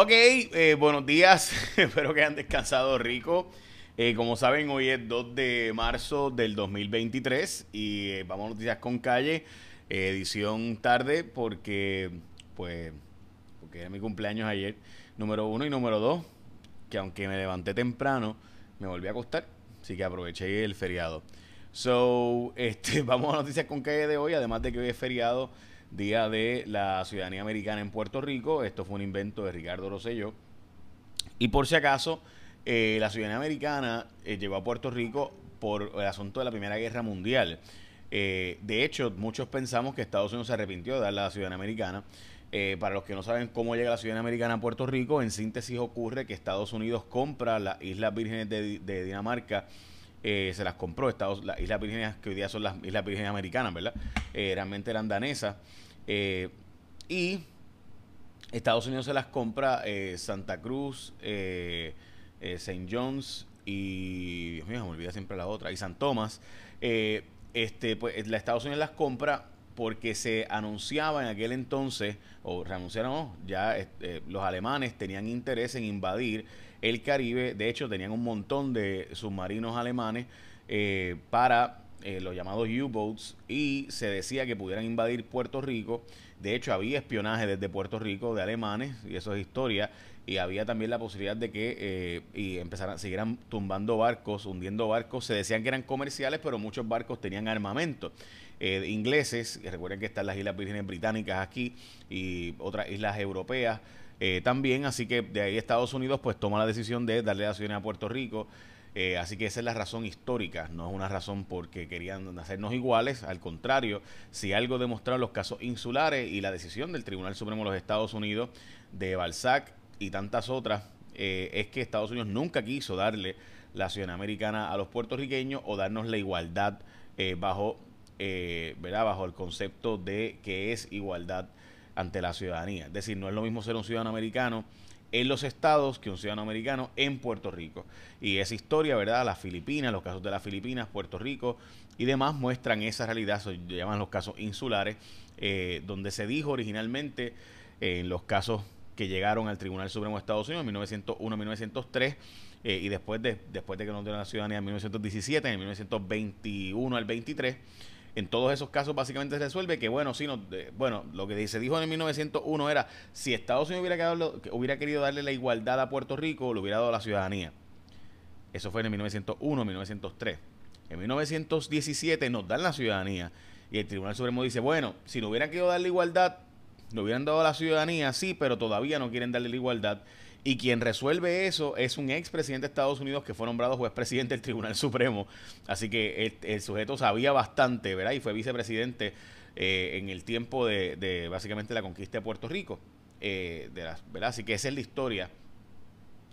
Ok, eh, buenos días. Espero que hayan descansado rico. Eh, como saben, hoy es 2 de marzo del 2023 y eh, vamos a Noticias con Calle, edición tarde porque, pues, porque era mi cumpleaños ayer, número uno y número dos, que aunque me levanté temprano, me volví a acostar, así que aproveché el feriado. So, este, vamos a Noticias con Calle de hoy, además de que hoy es feriado Día de la Ciudadanía Americana en Puerto Rico. Esto fue un invento de Ricardo Rosselló. Y por si acaso, eh, la ciudadanía americana eh, llegó a Puerto Rico por el asunto de la Primera Guerra Mundial. Eh, de hecho, muchos pensamos que Estados Unidos se arrepintió de dar la ciudadanía americana. para los que no saben cómo llega la ciudadanía americana a Puerto Rico, en síntesis ocurre que Estados Unidos compra las Islas Vírgenes de, Dinamarca se las compró Estados, las Islas Vírgenes que hoy día son las Islas Vírgenes Americanas, ¿verdad? realmente eran danesas. Eh, y Estados Unidos se las compra eh, Santa Cruz, eh, St. John's y, Dios mío, me olvida siempre la otra, y San Tomás. este, pues Estados Unidos las compra porque se anunciaba en aquel entonces, o reanunciaron, ya los alemanes tenían interés en invadir el Caribe. De hecho, tenían un montón de submarinos alemanes para eh, los llamados U-Boats, y se decía que pudieran invadir Puerto Rico. De hecho, había espionaje desde Puerto Rico de alemanes, y eso es historia, y había también la posibilidad de que eh, y empezaran, siguieran tumbando barcos, hundiendo barcos. Se decían que eran comerciales, pero muchos barcos tenían armamento. Eh, ingleses, recuerden que están las Islas Vírgenes Británicas aquí y otras islas europeas también, así que de ahí Estados Unidos pues toma la decisión de darle la ciudadanía a Puerto Rico eh, así que esa es la razón histórica, no es una razón porque querían hacernos iguales, al contrario, si algo demostraron los casos insulares y la decisión del Tribunal Supremo de los Estados Unidos de Balzac y tantas otras, eh, es que Estados Unidos nunca quiso darle la ciudadanía americana a los puertorriqueños o darnos la igualdad eh, bajo, ¿verdad? bajo el concepto de que es igualdad ante la ciudadanía. Es decir, no es lo mismo ser un ciudadano americano en los estados que un ciudadano americano en Puerto Rico. Y esa historia, ¿verdad? Las Filipinas, los casos de las Filipinas, Puerto Rico y demás muestran esa realidad, se llaman los casos insulares, eh, donde se dijo originalmente eh, en los casos que llegaron al Tribunal Supremo de Estados Unidos en 1901-1903 eh, y después de, después de que nos dieron la ciudadanía en 1917, en 1921 al 23 en todos esos casos básicamente se resuelve que, bueno, si no, bueno, lo que se dijo en 1901 era, si Estados Unidos hubiera, querido darle la igualdad a Puerto Rico, le hubiera dado la ciudadanía. Eso fue en 1901, 1903. En 1917 nos dan la ciudadanía y el Tribunal Supremo dice, bueno, si no hubieran querido darle igualdad, le hubieran dado la ciudadanía, sí, pero todavía no quieren darle la igualdad. Y quien resuelve eso es un expresidente de Estados Unidos que fue nombrado juez presidente del Tribunal Supremo. Así que el, sujeto sabía bastante, ¿verdad? Y fue vicepresidente eh, en el tiempo de, básicamente la conquista de Puerto Rico. Eh, de las, ¿verdad? Así que esa es la historia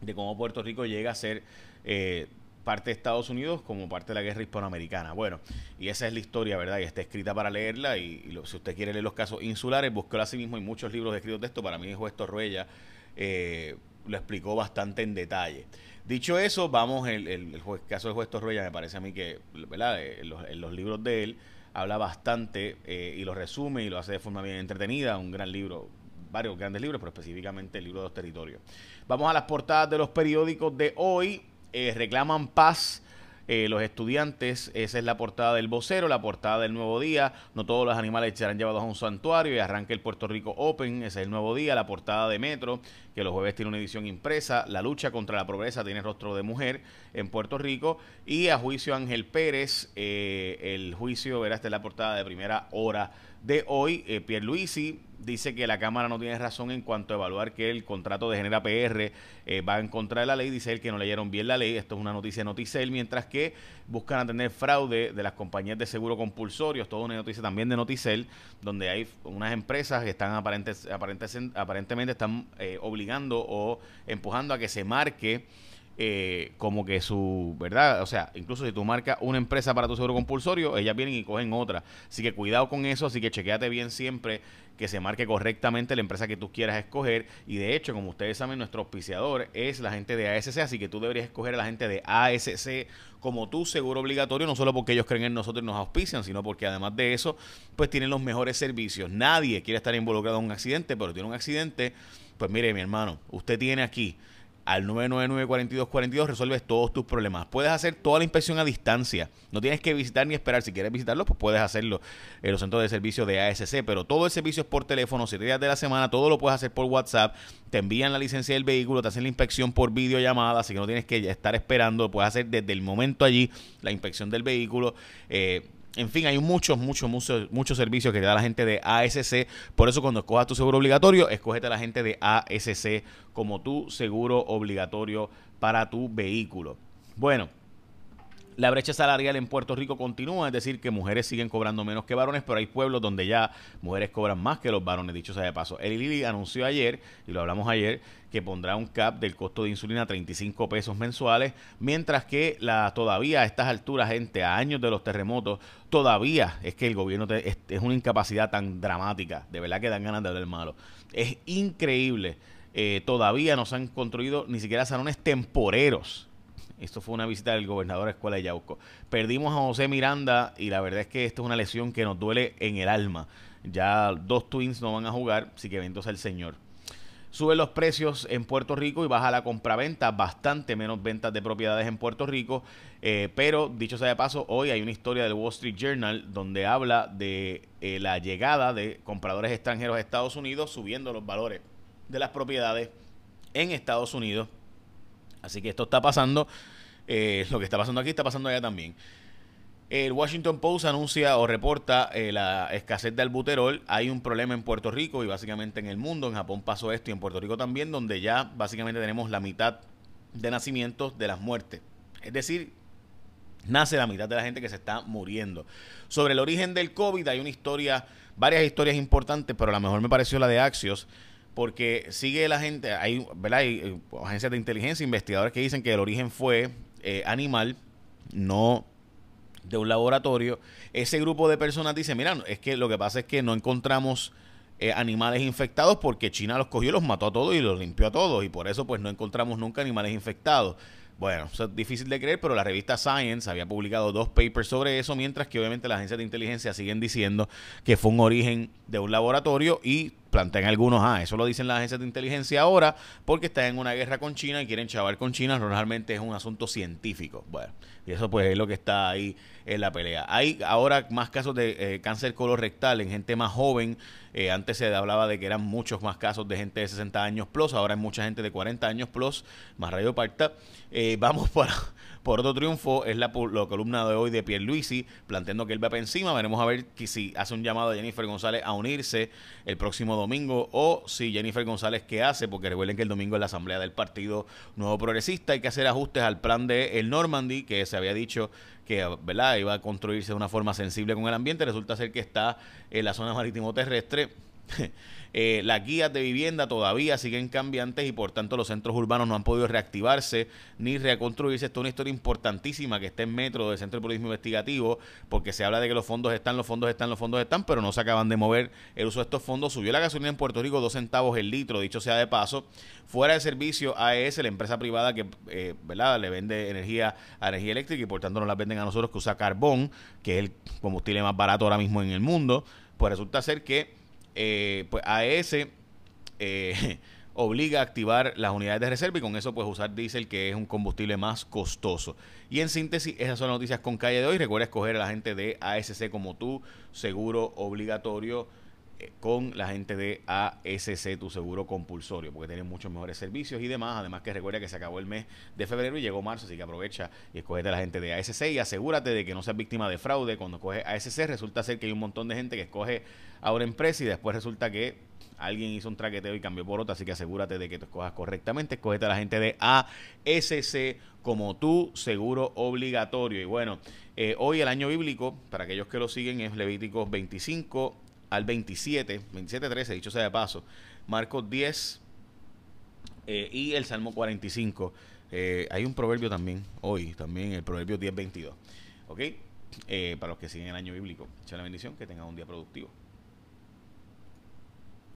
de cómo Puerto Rico llega a ser eh, parte de Estados Unidos como parte de la guerra hispanoamericana. Bueno, y esa es la historia, ¿verdad? Y está escrita para leerla. Y, si usted quiere leer los casos insulares, búsquelo así mismo. Hay muchos libros escritos de esto. Para mí, es Juez Torruella. Eh, lo explicó bastante en detalle. Dicho eso, vamos, el, el, caso del juez Torroya me parece a mí que, ¿verdad? Eh, en los, libros de él habla bastante eh, y lo resume y lo hace de forma bien entretenida, un gran libro, varios grandes libros, pero específicamente el libro de los territorios. Vamos a las portadas de los periódicos de hoy. Eh, reclaman paz eh, los estudiantes, esa es la portada del vocero, la portada del nuevo día, no todos los animales serán llevados a un santuario y arranca el Puerto Rico Open, ese es el nuevo día, la portada de Metro, que los jueves tiene una edición impresa, la lucha contra la pobreza tiene rostro de mujer en Puerto Rico y a juicio Ángel Pérez, eh, el juicio, verá, esta es la portada de primera hora de hoy, eh, Pierluisi dice que la Cámara no tiene razón en cuanto a evaluar que el contrato de Genera PR eh, va en contra de la ley. Dice él que no leyeron bien la ley. Esto es una noticia de Noticel, mientras que buscan atender fraude de las compañías de seguro compulsorio. Esto es una noticia también de Noticel, donde hay unas empresas que están aparentes, aparentes, aparentemente están eh, obligando o empujando a que se marque eh, como que su, ¿verdad? O sea, incluso si tú marcas una empresa para tu seguro compulsorio, ellas vienen y cogen otra. Así que cuidado con eso, así que chequeate bien siempre que se marque correctamente la empresa que tú quieras escoger. Y de hecho, como ustedes saben, nuestro auspiciador es la gente de ASC, así que tú deberías escoger a la gente de ASC como tu seguro obligatorio, no solo porque ellos creen en nosotros y nos auspician, sino porque además de eso, pues tienen los mejores servicios. Nadie quiere estar involucrado en un accidente, pero tiene un accidente, pues mire, mi hermano, usted tiene aquí al 999-4242 resuelves todos tus problemas. Puedes hacer toda la inspección a distancia. No tienes que visitar ni esperar. Si quieres visitarlo, pues puedes hacerlo en los centros de servicio de ASC. Pero todo el servicio es por teléfono, siete días de la semana. Todo lo puedes hacer por WhatsApp. Te envían la licencia del vehículo, te hacen la inspección por videollamada. Así que no tienes que estar esperando. Puedes hacer desde el momento allí la inspección del vehículo. Eh, en fin, hay muchos, muchos, muchos, muchos servicios que te da la gente de ASC. Por eso cuando escojas tu seguro obligatorio, escógete a la gente de ASC como tu seguro obligatorio para tu vehículo. Bueno, la brecha salarial en Puerto Rico continúa, es decir, que mujeres siguen cobrando menos que varones, pero hay pueblos donde ya mujeres cobran más que los varones, dicho sea de paso. El Lili anunció ayer, y lo hablamos ayer, que pondrá un cap del costo de insulina a 35 pesos mensuales, mientras que la, todavía a estas alturas, gente, a años de los terremotos, todavía es que el gobierno es, una incapacidad tan dramática, de verdad que dan ganas de ver malo. Es increíble, eh, todavía no se han construido ni siquiera salones temporeros esto fue una visita del gobernador a la escuela de Yauco. Perdimos a José Miranda y la verdad es que esto es una lesión que nos duele en el alma. Ya dos Twins no van a jugar, así que bendito sea el Señor. Suben los precios en Puerto Rico y baja la compraventa, bastante menos ventas de propiedades en Puerto Rico. Eh, pero, dicho sea de paso, hoy hay una historia del Wall Street Journal donde habla de eh, la llegada de compradores extranjeros a Estados Unidos, subiendo los valores de las propiedades en Estados Unidos Así que esto está pasando. Eh, lo que está pasando aquí está pasando allá también. El Washington Post anuncia o reporta eh, la escasez de albuterol. Hay un problema en Puerto Rico y básicamente en el mundo. En Japón pasó esto y en Puerto Rico también, donde ya básicamente tenemos la mitad de nacimientos de las muertes. Es decir, nace la mitad de la gente que se está muriendo. Sobre el origen del COVID hay una historia, varias historias importantes, pero la mejor me pareció la de Axios porque sigue la gente, hay, ¿verdad? hay eh, agencias de inteligencia, investigadores que dicen que el origen fue eh, animal, no de un laboratorio. Ese grupo de personas dice, mira, es que lo que pasa es que no encontramos eh, animales infectados porque China los cogió, los mató a todos y los limpió a todos y por eso pues no encontramos nunca animales infectados. Bueno, eso es difícil de creer, pero la revista Science había publicado dos papers sobre eso, mientras que obviamente las agencias de inteligencia siguen diciendo que fue un origen de un laboratorio y plantean algunos, ah, eso lo dicen las agencias de inteligencia ahora porque están en una guerra con China y quieren chavar con China, normalmente es un asunto científico. Bueno, y eso pues es lo que está ahí en la pelea. Hay ahora más casos de eh, cáncer colorectal en gente más joven. Eh, antes se hablaba de que eran muchos más casos de gente de 60 años plus, ahora hay mucha gente de 40 años plus, más radioparta. Eh, vamos para por otro triunfo es la, columna de hoy de Pierluisi, planteando que él va para encima. Veremos a ver si hace un llamado a Jennifer González a unirse el próximo domingo o si Jennifer González qué hace, porque recuerden que el domingo es la asamblea del Partido Nuevo Progresista. Hay que hacer ajustes al plan de el Normandy, que se había dicho que ¿verdad? iba a construirse de una forma sensible con el ambiente. Resulta ser que está en la zona marítimo terrestre. Eh, las guías de vivienda todavía siguen cambiantes y por tanto los centros urbanos no han podido reactivarse ni reconstruirse. Esto es una historia importantísima que está en Metro del Centro de Periodismo Investigativo porque se habla de que los fondos están, los fondos están, los fondos están, pero no se acaban de mover el uso de estos fondos. Subió la gasolina en Puerto Rico dos centavos el litro, dicho sea de paso. Fuera de servicio AES, la empresa privada que eh, ¿verdad? le vende energía a energía eléctrica y por tanto no la venden a nosotros que usa carbón, que es el combustible más barato ahora mismo en el mundo, pues resulta ser que eh, pues AES eh, obliga a activar las unidades de reserva y con eso pues usar diésel que es un combustible más costoso. Y en síntesis, esas son las noticias con calle de hoy. Recuerda escoger a la gente de ASC como tú, seguro obligatorio con la gente de ASC, tu seguro compulsorio, porque tienen muchos mejores servicios y demás. Además que recuerda que se acabó el mes de febrero y llegó marzo, así que aprovecha y escoge a la gente de ASC y asegúrate de que no seas víctima de fraude. Cuando coges ASC resulta ser que hay un montón de gente que escoge a una empresa y después resulta que alguien hizo un traqueteo y cambió por otra, así que asegúrate de que te escojas correctamente. Escogete a la gente de ASC como tu seguro obligatorio. Y bueno, eh, hoy el año bíblico, para aquellos que lo siguen, es Levíticos 25 al 27, 27-13, dicho sea de paso. Marcos 10, Eh, y el Salmo 45. Eh, hay un proverbio también, hoy, también el proverbio 10.22. ¿Ok? para los que siguen el año bíblico. Echa la bendición, que tengan un día productivo.